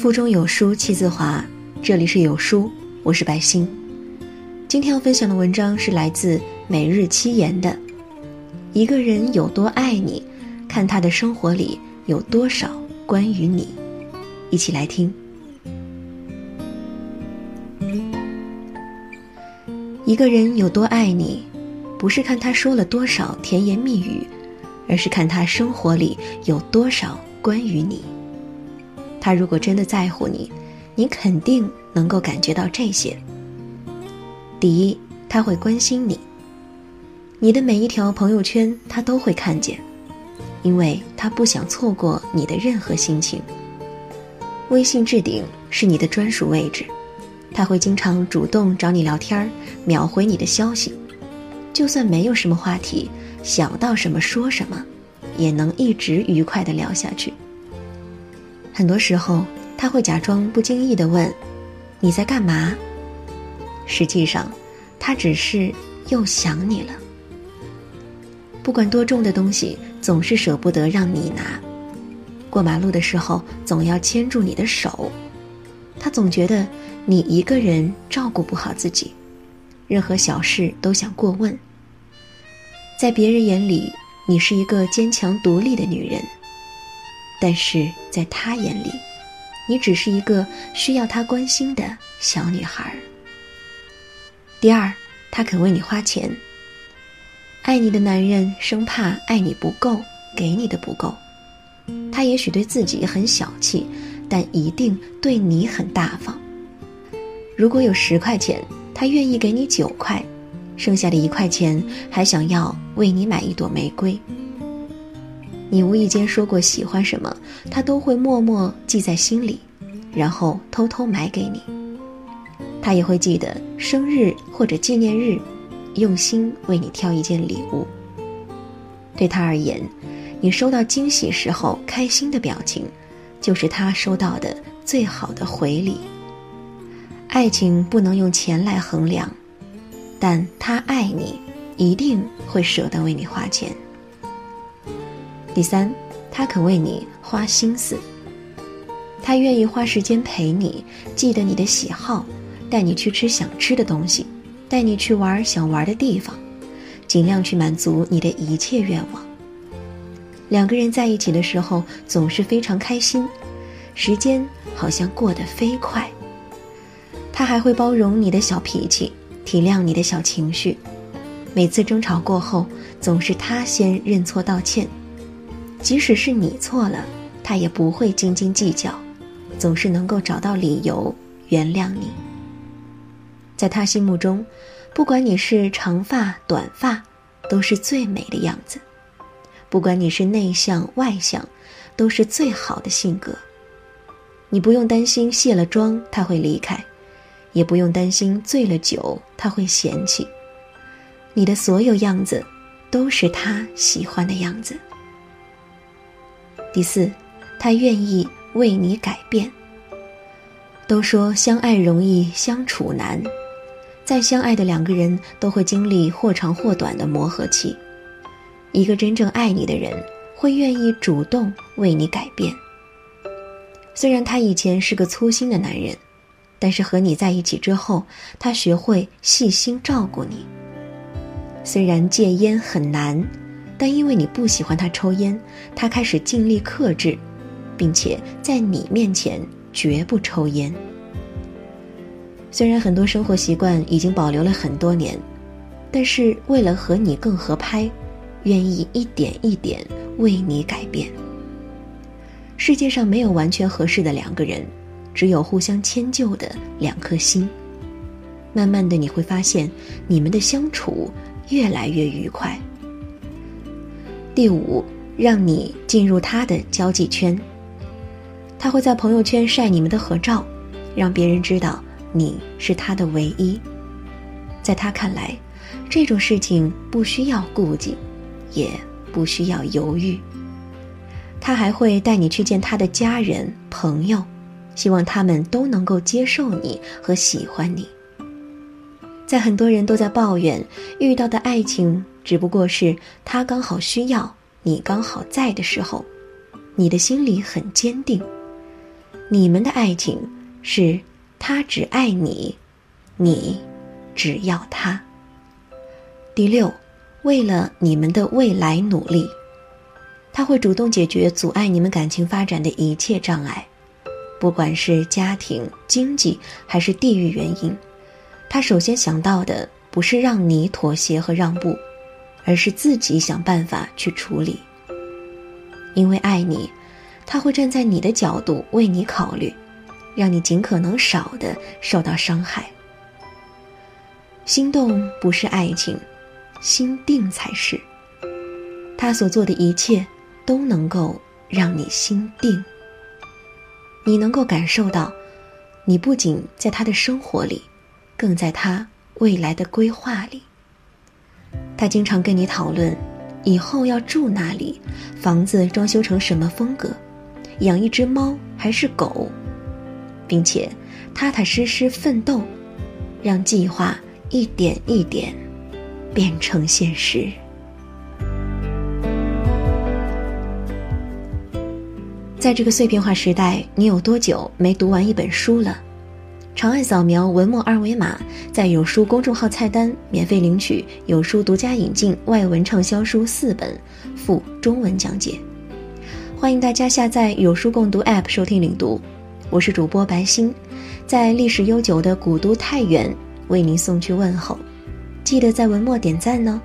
腹中有书气自华，这里是有书，我是白欣。今天要分享的文章是来自每日七言的。一个人有多爱你，看他的生活里有多少关于你。一起来听。一个人有多爱你，不是看他说了多少甜言蜜语，而是看他生活里有多少关于你。他如果真的在乎你，你肯定能够感觉到这些。第一，他会关心你。你的每一条朋友圈，他都会看见，因为他不想错过你的任何心情。微信置顶是你的专属位置，他会经常主动找你聊天秒回你的消息，就算没有什么话题，想到什么说什么，也能一直愉快的聊下去。很多时候，他会假装不经意的问：“你在干嘛？”实际上，他只是又想你了。不管多重的东西，总是舍不得让你拿。过马路的时候，总要牵住你的手。他总觉得你一个人照顾不好自己，任何小事都想过问。在别人眼里，你是一个坚强独立的女人。但是在他眼里，你只是一个需要他关心的小女孩。第二，他肯为你花钱。爱你的男人生怕爱你不够，给你的不够。他也许对自己很小气，但一定对你很大方。如果有十块钱，他愿意给你九块，剩下的一块钱还想要为你买一朵玫瑰。你无意间说过喜欢什么，他都会默默记在心里，然后偷偷买给你。他也会记得生日或者纪念日，用心为你挑一件礼物。对他而言，你收到惊喜时候开心的表情，就是他收到的最好的回礼。爱情不能用钱来衡量，但他爱你，一定会舍得为你花钱。第三，他肯为你花心思。他愿意花时间陪你，记得你的喜好，带你去吃想吃的东西，带你去玩想玩的地方，尽量去满足你的一切愿望。两个人在一起的时候总是非常开心，时间好像过得飞快。他还会包容你的小脾气，体谅你的小情绪。每次争吵过后，总是他先认错道歉。即使是你错了，他也不会斤斤计较，总是能够找到理由原谅你。在他心目中，不管你是长发短发，都是最美的样子；不管你是内向外向，都是最好的性格。你不用担心卸了妆他会离开，也不用担心醉了酒他会嫌弃。你的所有样子，都是他喜欢的样子。第四，他愿意为你改变。都说相爱容易相处难，再相爱的两个人都会经历或长或短的磨合期。一个真正爱你的人，会愿意主动为你改变。虽然他以前是个粗心的男人，但是和你在一起之后，他学会细心照顾你。虽然戒烟很难。但因为你不喜欢他抽烟，他开始尽力克制，并且在你面前绝不抽烟。虽然很多生活习惯已经保留了很多年，但是为了和你更合拍，愿意一点一点为你改变。世界上没有完全合适的两个人，只有互相迁就的两颗心。慢慢的你会发现，你们的相处越来越愉快。第五，让你进入他的交际圈。他会在朋友圈晒你们的合照，让别人知道你是他的唯一。在他看来，这种事情不需要顾忌，也不需要犹豫。他还会带你去见他的家人朋友，希望他们都能够接受你和喜欢你。在很多人都在抱怨遇到的爱情。只不过是他刚好需要你刚好在的时候，你的心里很坚定，你们的爱情是他只爱你，你只要他。第六，为了你们的未来努力，他会主动解决阻碍你们感情发展的一切障碍，不管是家庭、经济还是地域原因，他首先想到的不是让你妥协和让步，而是自己想办法去处理。因为爱你。他会站在你的角度为你考虑，让你尽可能少的受到伤害。心动不是爱情，心定才是。他所做的一切都能够让你心定。你能够感受到，你不仅在他的生活里，更在他未来的规划里。他经常跟你讨论，以后要住哪里，房子装修成什么风格。养一只猫还是狗，并且踏踏实实奋斗，让计划一点一点变成现实。在这个碎片化时代，你有多久没读完一本书了？长按扫描文末二维码，在有书公众号菜单免费领取有书独家引进外文畅销书四本，附中文讲解。欢迎大家下载有书共读 App 收听领读，我是主播白欣，在历史悠久的古都太原为您送去问候，记得在文末点赞呢。